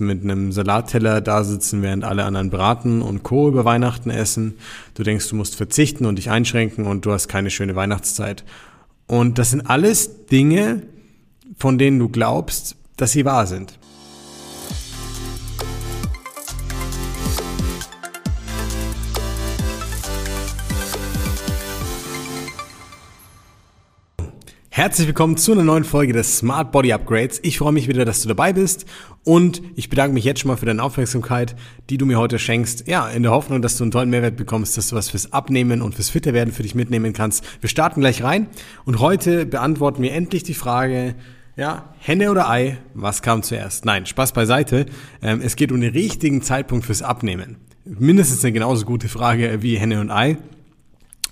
mit einem Salatteller da sitzen, während alle anderen Braten und Co. über Weihnachten essen. Du denkst, du musst verzichten und dich einschränken und du hast keine schöne Weihnachtszeit. Und das sind alles Dinge, von denen du glaubst, dass sie wahr sind. Herzlich willkommen zu einer neuen Folge des Smart Body Upgrades. Ich freue mich wieder, dass du dabei bist und ich bedanke mich jetzt schon mal für deine Aufmerksamkeit, die du mir heute schenkst. Ja, in der Hoffnung, dass du einen tollen Mehrwert bekommst, dass du was fürs Abnehmen und fürs Fitterwerden für dich mitnehmen kannst. Wir starten gleich rein und heute beantworten wir endlich die Frage, ja, Henne oder Ei, was kam zuerst? Nein, Spaß beiseite. Ähm, es geht um den richtigen Zeitpunkt fürs Abnehmen. Mindestens eine genauso gute Frage wie Henne und Ei.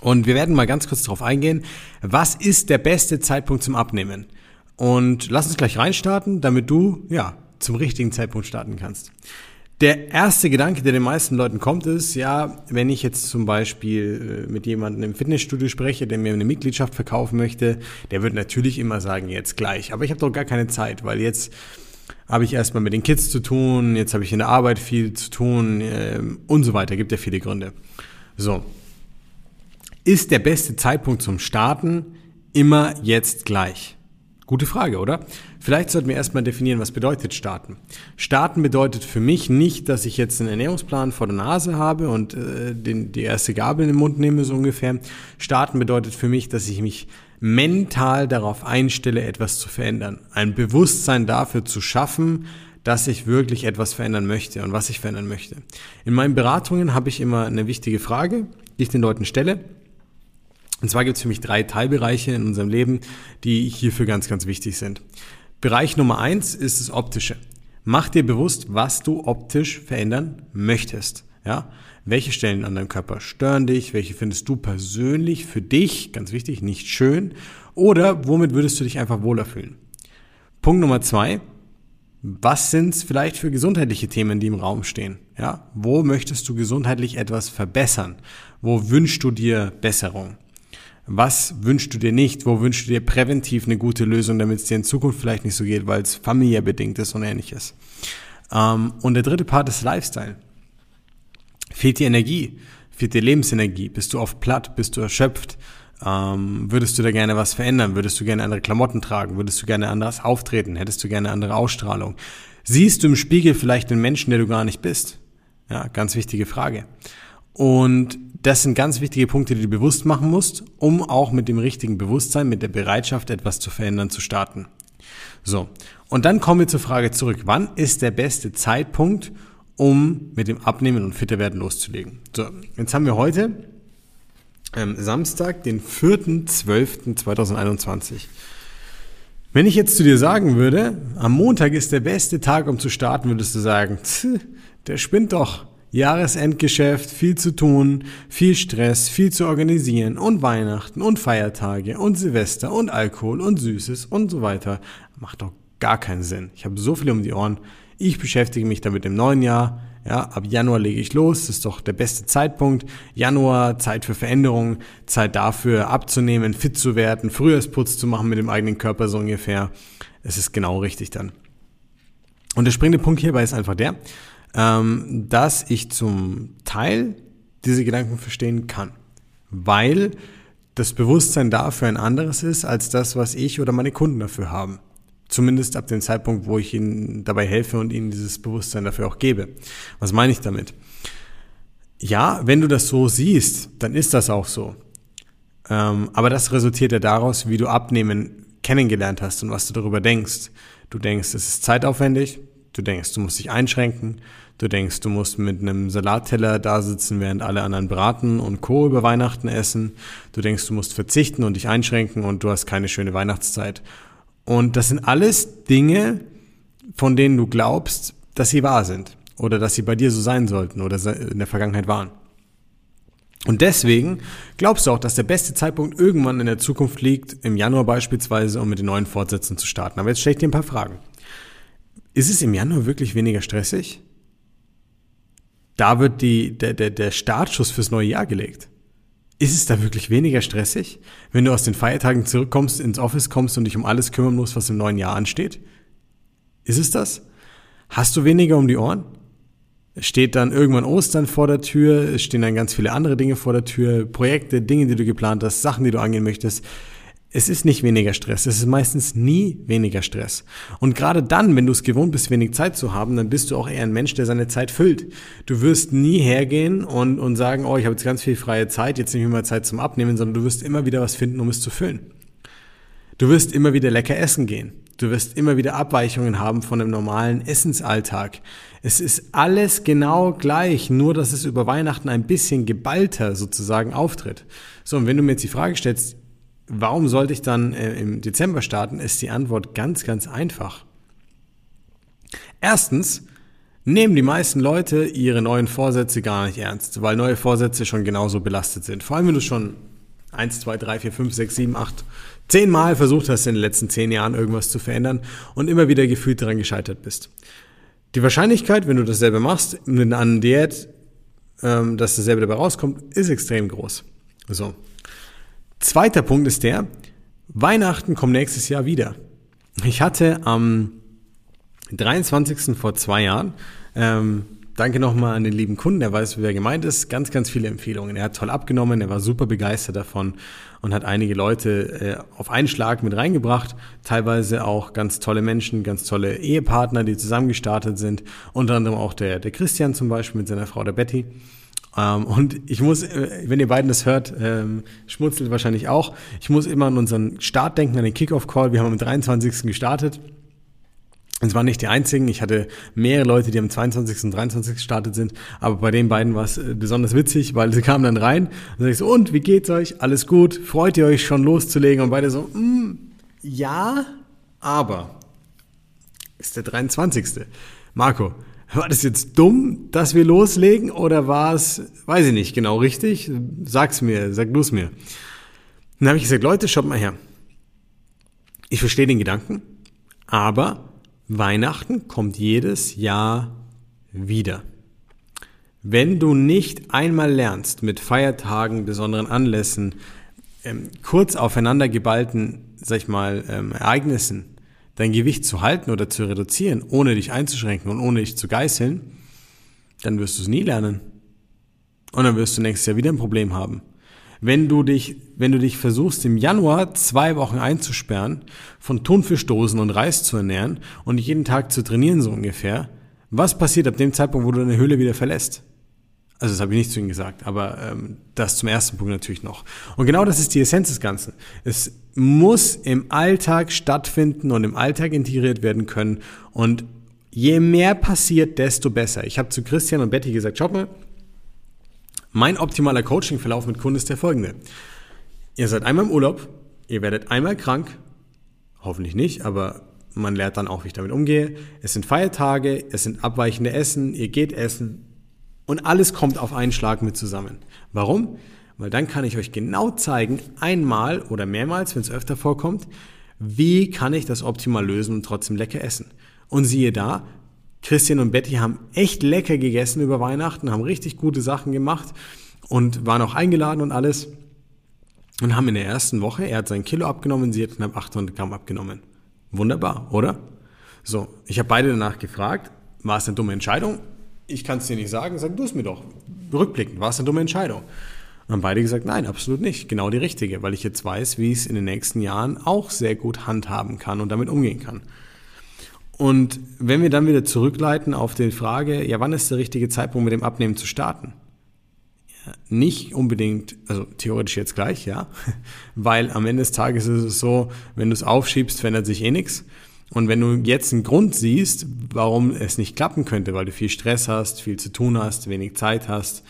Und wir werden mal ganz kurz darauf eingehen, was ist der beste Zeitpunkt zum Abnehmen? Und lass uns gleich reinstarten, damit du, ja, zum richtigen Zeitpunkt starten kannst. Der erste Gedanke, der den meisten Leuten kommt, ist, ja, wenn ich jetzt zum Beispiel äh, mit jemandem im Fitnessstudio spreche, der mir eine Mitgliedschaft verkaufen möchte, der wird natürlich immer sagen, jetzt gleich. Aber ich habe doch gar keine Zeit, weil jetzt habe ich erstmal mit den Kids zu tun, jetzt habe ich in der Arbeit viel zu tun äh, und so weiter. Gibt ja viele Gründe. So, ist der beste Zeitpunkt zum Starten immer jetzt gleich? Gute Frage, oder? Vielleicht sollten wir erstmal definieren, was bedeutet starten. Starten bedeutet für mich nicht, dass ich jetzt einen Ernährungsplan vor der Nase habe und äh, den, die erste Gabel in den Mund nehme, so ungefähr. Starten bedeutet für mich, dass ich mich mental darauf einstelle, etwas zu verändern. Ein Bewusstsein dafür zu schaffen, dass ich wirklich etwas verändern möchte und was ich verändern möchte. In meinen Beratungen habe ich immer eine wichtige Frage, die ich den Leuten stelle. Und zwar gibt es für mich drei Teilbereiche in unserem Leben, die hierfür ganz, ganz wichtig sind. Bereich Nummer eins ist das Optische. Mach dir bewusst, was du optisch verändern möchtest. Ja? Welche Stellen an deinem Körper stören dich? Welche findest du persönlich für dich, ganz wichtig, nicht schön? Oder womit würdest du dich einfach wohler fühlen? Punkt Nummer zwei. Was sind vielleicht für gesundheitliche Themen, die im Raum stehen? Ja? Wo möchtest du gesundheitlich etwas verbessern? Wo wünschst du dir Besserung? Was wünschst du dir nicht? Wo wünschst du dir präventiv eine gute Lösung, damit es dir in Zukunft vielleicht nicht so geht, weil es familiär bedingt ist und ähnliches? Ähm, und der dritte Part ist Lifestyle. Fehlt dir Energie? Fehlt dir Lebensenergie? Bist du oft platt? Bist du erschöpft? Ähm, würdest du da gerne was verändern? Würdest du gerne andere Klamotten tragen? Würdest du gerne anders auftreten? Hättest du gerne andere Ausstrahlung? Siehst du im Spiegel vielleicht den Menschen, der du gar nicht bist? Ja, ganz wichtige Frage. Und das sind ganz wichtige Punkte, die du bewusst machen musst, um auch mit dem richtigen Bewusstsein, mit der Bereitschaft, etwas zu verändern, zu starten. So. Und dann kommen wir zur Frage zurück. Wann ist der beste Zeitpunkt, um mit dem Abnehmen und fitter werden loszulegen? So. Jetzt haben wir heute ähm, Samstag, den 4.12.2021. Wenn ich jetzt zu dir sagen würde, am Montag ist der beste Tag, um zu starten, würdest du sagen, der spinnt doch. Jahresendgeschäft, viel zu tun, viel Stress, viel zu organisieren und Weihnachten und Feiertage und Silvester und Alkohol und Süßes und so weiter. Macht doch gar keinen Sinn. Ich habe so viel um die Ohren. Ich beschäftige mich damit im neuen Jahr. Ja, ab Januar lege ich los. Das ist doch der beste Zeitpunkt. Januar, Zeit für Veränderung, Zeit dafür abzunehmen, fit zu werden, Frühjahrsputz zu machen mit dem eigenen Körper so ungefähr. Es ist genau richtig dann. Und der springende Punkt hierbei ist einfach der, ähm, dass ich zum Teil diese Gedanken verstehen kann, weil das Bewusstsein dafür ein anderes ist als das, was ich oder meine Kunden dafür haben. Zumindest ab dem Zeitpunkt, wo ich ihnen dabei helfe und ihnen dieses Bewusstsein dafür auch gebe. Was meine ich damit? Ja, wenn du das so siehst, dann ist das auch so. Ähm, aber das resultiert ja daraus, wie du Abnehmen kennengelernt hast und was du darüber denkst. Du denkst, es ist zeitaufwendig, Du denkst, du musst dich einschränken. Du denkst, du musst mit einem Salatteller da sitzen, während alle anderen Braten und Co. über Weihnachten essen. Du denkst, du musst verzichten und dich einschränken und du hast keine schöne Weihnachtszeit. Und das sind alles Dinge, von denen du glaubst, dass sie wahr sind oder dass sie bei dir so sein sollten oder in der Vergangenheit waren. Und deswegen glaubst du auch, dass der beste Zeitpunkt irgendwann in der Zukunft liegt, im Januar beispielsweise, um mit den neuen Fortsätzen zu starten. Aber jetzt stelle ich dir ein paar Fragen. Ist es im Januar wirklich weniger stressig? Da wird die, der, der, der Startschuss fürs neue Jahr gelegt. Ist es da wirklich weniger stressig, wenn du aus den Feiertagen zurückkommst, ins Office kommst und dich um alles kümmern musst, was im neuen Jahr ansteht? Ist es das? Hast du weniger um die Ohren? Steht dann irgendwann Ostern vor der Tür, stehen dann ganz viele andere Dinge vor der Tür, Projekte, Dinge, die du geplant hast, Sachen, die du angehen möchtest. Es ist nicht weniger Stress, es ist meistens nie weniger Stress. Und gerade dann, wenn du es gewohnt bist, wenig Zeit zu haben, dann bist du auch eher ein Mensch, der seine Zeit füllt. Du wirst nie hergehen und, und sagen, oh, ich habe jetzt ganz viel freie Zeit, jetzt nehme ich mal Zeit zum Abnehmen, sondern du wirst immer wieder was finden, um es zu füllen. Du wirst immer wieder lecker essen gehen. Du wirst immer wieder Abweichungen haben von dem normalen Essensalltag. Es ist alles genau gleich, nur dass es über Weihnachten ein bisschen geballter sozusagen auftritt. So, und wenn du mir jetzt die Frage stellst, warum sollte ich dann äh, im Dezember starten, ist die Antwort ganz, ganz einfach. Erstens nehmen die meisten Leute ihre neuen Vorsätze gar nicht ernst, weil neue Vorsätze schon genauso belastet sind. Vor allem, wenn du schon 1, 2, 3, 4, 5, 6, 7, 8, 10 Mal versucht hast in den letzten 10 Jahren irgendwas zu verändern und immer wieder gefühlt daran gescheitert bist. Die Wahrscheinlichkeit, wenn du dasselbe machst, mit einer Diät, ähm, dass dasselbe dabei rauskommt, ist extrem groß. So. Zweiter Punkt ist der, Weihnachten kommt nächstes Jahr wieder. Ich hatte am 23. vor zwei Jahren ähm, Danke nochmal an den lieben Kunden, der weiß, wer gemeint ist. Ganz, ganz viele Empfehlungen. Er hat toll abgenommen, er war super begeistert davon und hat einige Leute äh, auf einen Schlag mit reingebracht. Teilweise auch ganz tolle Menschen, ganz tolle Ehepartner, die zusammen gestartet sind. Unter anderem auch der, der Christian zum Beispiel mit seiner Frau, der Betty. Ähm, und ich muss, äh, wenn ihr beiden das hört, ähm, schmutzelt wahrscheinlich auch. Ich muss immer an unseren Start denken, an den Kickoff-Call. Wir haben am 23. gestartet. Es waren nicht die einzigen. Ich hatte mehrere Leute, die am 22. und 23. gestartet sind. Aber bei den beiden war es äh, besonders witzig, weil sie kamen dann rein und sag ich so, und wie geht's euch? Alles gut? Freut ihr euch schon loszulegen? Und beide so, mm, ja, aber ist der 23. Marco, war das jetzt dumm, dass wir loslegen oder war es, weiß ich nicht genau richtig? Sag's mir, sag du's mir. Dann habe ich gesagt, Leute, schaut mal her. Ich verstehe den Gedanken, aber Weihnachten kommt jedes Jahr wieder. Wenn du nicht einmal lernst, mit Feiertagen, besonderen Anlässen, ähm, kurz aufeinander geballten, sag ich mal, ähm, Ereignissen dein Gewicht zu halten oder zu reduzieren, ohne dich einzuschränken und ohne dich zu geißeln, dann wirst du es nie lernen. Und dann wirst du nächstes Jahr wieder ein Problem haben wenn du dich, wenn du dich versuchst, im Januar zwei Wochen einzusperren, von Thunfischdosen und Reis zu ernähren und jeden Tag zu trainieren, so ungefähr, was passiert ab dem Zeitpunkt, wo du deine Höhle wieder verlässt? Also das habe ich nicht zu Ihnen gesagt, aber ähm, das zum ersten Punkt natürlich noch. Und genau das ist die Essenz des Ganzen. Es muss im Alltag stattfinden und im Alltag integriert werden können. Und je mehr passiert, desto besser. Ich habe zu Christian und Betty gesagt, schaut mal, mein optimaler Coaching-Verlauf mit Kunden ist der folgende. Ihr seid einmal im Urlaub, ihr werdet einmal krank, hoffentlich nicht, aber man lernt dann auch, wie ich damit umgehe. Es sind Feiertage, es sind abweichende Essen, ihr geht essen und alles kommt auf einen Schlag mit zusammen. Warum? Weil dann kann ich euch genau zeigen, einmal oder mehrmals, wenn es öfter vorkommt, wie kann ich das optimal lösen und trotzdem lecker essen. Und siehe da, Christian und Betty haben echt lecker gegessen über Weihnachten, haben richtig gute Sachen gemacht und waren auch eingeladen und alles. Und haben in der ersten Woche, er hat sein Kilo abgenommen, sie hat knapp 800 Gramm abgenommen. Wunderbar, oder? So, ich habe beide danach gefragt, war es eine dumme Entscheidung? Ich kann es dir nicht sagen, sag du es mir doch. Rückblickend, war es eine dumme Entscheidung? Und haben beide gesagt, nein, absolut nicht. Genau die richtige, weil ich jetzt weiß, wie ich es in den nächsten Jahren auch sehr gut handhaben kann und damit umgehen kann. Und wenn wir dann wieder zurückleiten auf die Frage, ja, wann ist der richtige Zeitpunkt, mit dem Abnehmen zu starten? Ja, nicht unbedingt, also theoretisch jetzt gleich, ja, weil am Ende des Tages ist es so, wenn du es aufschiebst, verändert sich eh nichts. Und wenn du jetzt einen Grund siehst, warum es nicht klappen könnte, weil du viel Stress hast, viel zu tun hast, wenig Zeit hast,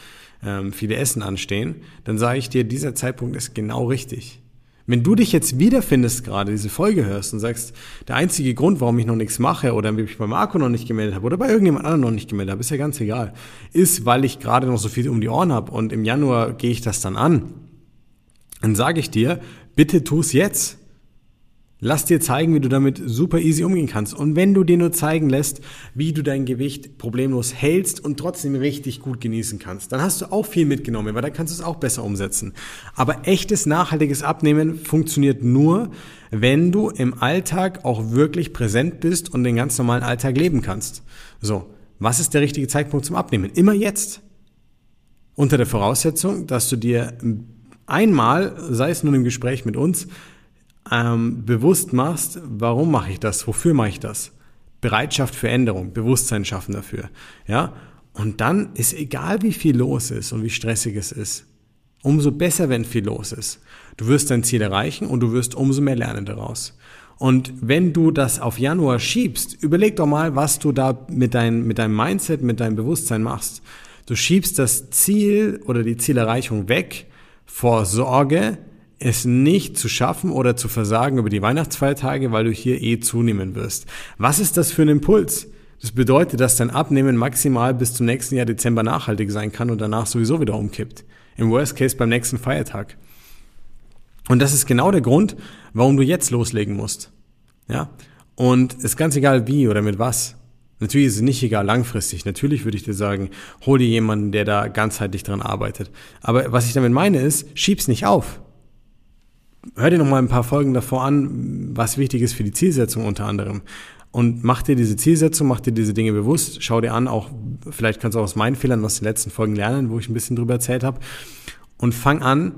ähm, viele Essen anstehen, dann sage ich dir, dieser Zeitpunkt ist genau richtig. Wenn du dich jetzt wiederfindest, gerade diese Folge hörst und sagst, der einzige Grund, warum ich noch nichts mache oder mich bei Marco noch nicht gemeldet habe oder bei irgendjemand anderem noch nicht gemeldet habe, ist ja ganz egal, ist, weil ich gerade noch so viel um die Ohren habe und im Januar gehe ich das dann an, dann sage ich dir, bitte tu es jetzt. Lass dir zeigen, wie du damit super easy umgehen kannst. Und wenn du dir nur zeigen lässt, wie du dein Gewicht problemlos hältst und trotzdem richtig gut genießen kannst, dann hast du auch viel mitgenommen, weil dann kannst du es auch besser umsetzen. Aber echtes, nachhaltiges Abnehmen funktioniert nur, wenn du im Alltag auch wirklich präsent bist und den ganz normalen Alltag leben kannst. So, was ist der richtige Zeitpunkt zum Abnehmen? Immer jetzt. Unter der Voraussetzung, dass du dir einmal, sei es nun im Gespräch mit uns, ähm, bewusst machst, warum mache ich das, wofür mache ich das? Bereitschaft für Änderung, Bewusstsein schaffen dafür, ja? Und dann ist egal, wie viel los ist und wie stressig es ist, umso besser, wenn viel los ist. Du wirst dein Ziel erreichen und du wirst umso mehr lernen daraus. Und wenn du das auf Januar schiebst, überleg doch mal, was du da mit, dein, mit deinem Mindset, mit deinem Bewusstsein machst. Du schiebst das Ziel oder die Zielerreichung weg vor Sorge, es nicht zu schaffen oder zu versagen über die Weihnachtsfeiertage, weil du hier eh zunehmen wirst. Was ist das für ein Impuls? Das bedeutet, dass dein Abnehmen maximal bis zum nächsten Jahr Dezember nachhaltig sein kann und danach sowieso wieder umkippt. Im Worst Case beim nächsten Feiertag. Und das ist genau der Grund, warum du jetzt loslegen musst. Ja? Und es ist ganz egal wie oder mit was. Natürlich ist es nicht egal langfristig. Natürlich würde ich dir sagen, hol dir jemanden, der da ganzheitlich dran arbeitet. Aber was ich damit meine ist, schieb's nicht auf hör dir noch mal ein paar Folgen davor an, was wichtig ist für die Zielsetzung unter anderem. Und mach dir diese Zielsetzung, mach dir diese Dinge bewusst, schau dir an, auch vielleicht kannst du auch aus meinen Fehlern aus den letzten Folgen lernen, wo ich ein bisschen drüber erzählt habe. Und fang an,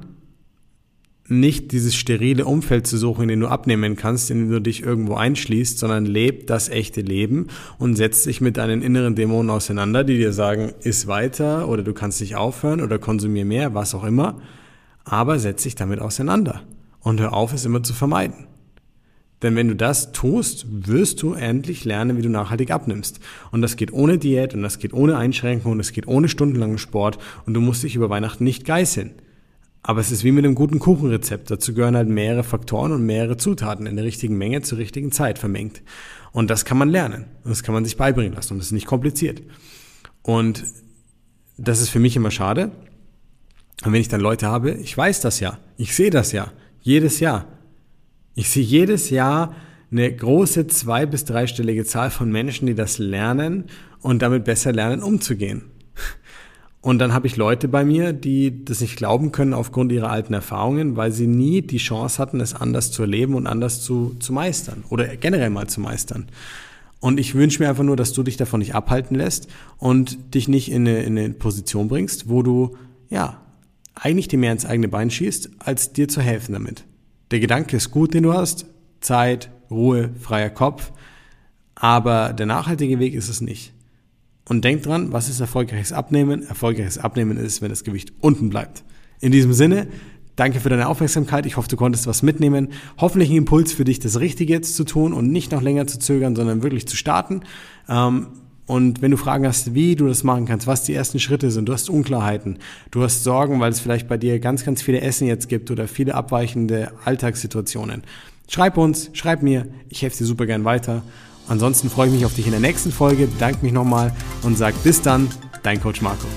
nicht dieses sterile Umfeld zu suchen, in dem du abnehmen kannst, in dem du dich irgendwo einschließt, sondern leb das echte Leben und setz dich mit deinen inneren Dämonen auseinander, die dir sagen, iss weiter oder du kannst nicht aufhören oder konsumier mehr, was auch immer. Aber setz dich damit auseinander und hör auf, es immer zu vermeiden. Denn wenn du das tust, wirst du endlich lernen, wie du nachhaltig abnimmst. Und das geht ohne Diät und das geht ohne Einschränkungen und das geht ohne stundenlangen Sport und du musst dich über Weihnachten nicht geißeln. Aber es ist wie mit einem guten Kuchenrezept. Dazu gehören halt mehrere Faktoren und mehrere Zutaten in der richtigen Menge zur richtigen Zeit vermengt. Und das kann man lernen. Das kann man sich beibringen lassen und das ist nicht kompliziert. Und das ist für mich immer schade. Und wenn ich dann Leute habe, ich weiß das ja, ich sehe das ja, jedes Jahr. Ich sehe jedes Jahr eine große zwei- bis dreistellige Zahl von Menschen, die das lernen und damit besser lernen, umzugehen. Und dann habe ich Leute bei mir, die das nicht glauben können aufgrund ihrer alten Erfahrungen, weil sie nie die Chance hatten, es anders zu erleben und anders zu, zu meistern oder generell mal zu meistern. Und ich wünsche mir einfach nur, dass du dich davon nicht abhalten lässt und dich nicht in eine, in eine Position bringst, wo du, ja, eigentlich dir mehr ins eigene Bein schießt, als dir zu helfen damit. Der Gedanke ist gut, den du hast. Zeit, Ruhe, freier Kopf. Aber der nachhaltige Weg ist es nicht. Und denk dran, was ist erfolgreiches Abnehmen? Erfolgreiches Abnehmen ist, wenn das Gewicht unten bleibt. In diesem Sinne, danke für deine Aufmerksamkeit. Ich hoffe, du konntest was mitnehmen. Hoffentlich ein Impuls für dich, das Richtige jetzt zu tun und nicht noch länger zu zögern, sondern wirklich zu starten. Ähm, und wenn du Fragen hast, wie du das machen kannst, was die ersten Schritte sind, du hast Unklarheiten, du hast Sorgen, weil es vielleicht bei dir ganz, ganz viele Essen jetzt gibt oder viele abweichende Alltagssituationen. Schreib uns, schreib mir, ich helfe dir super gern weiter. Ansonsten freue ich mich auf dich in der nächsten Folge, bedanke mich nochmal und sag bis dann, dein Coach Marco.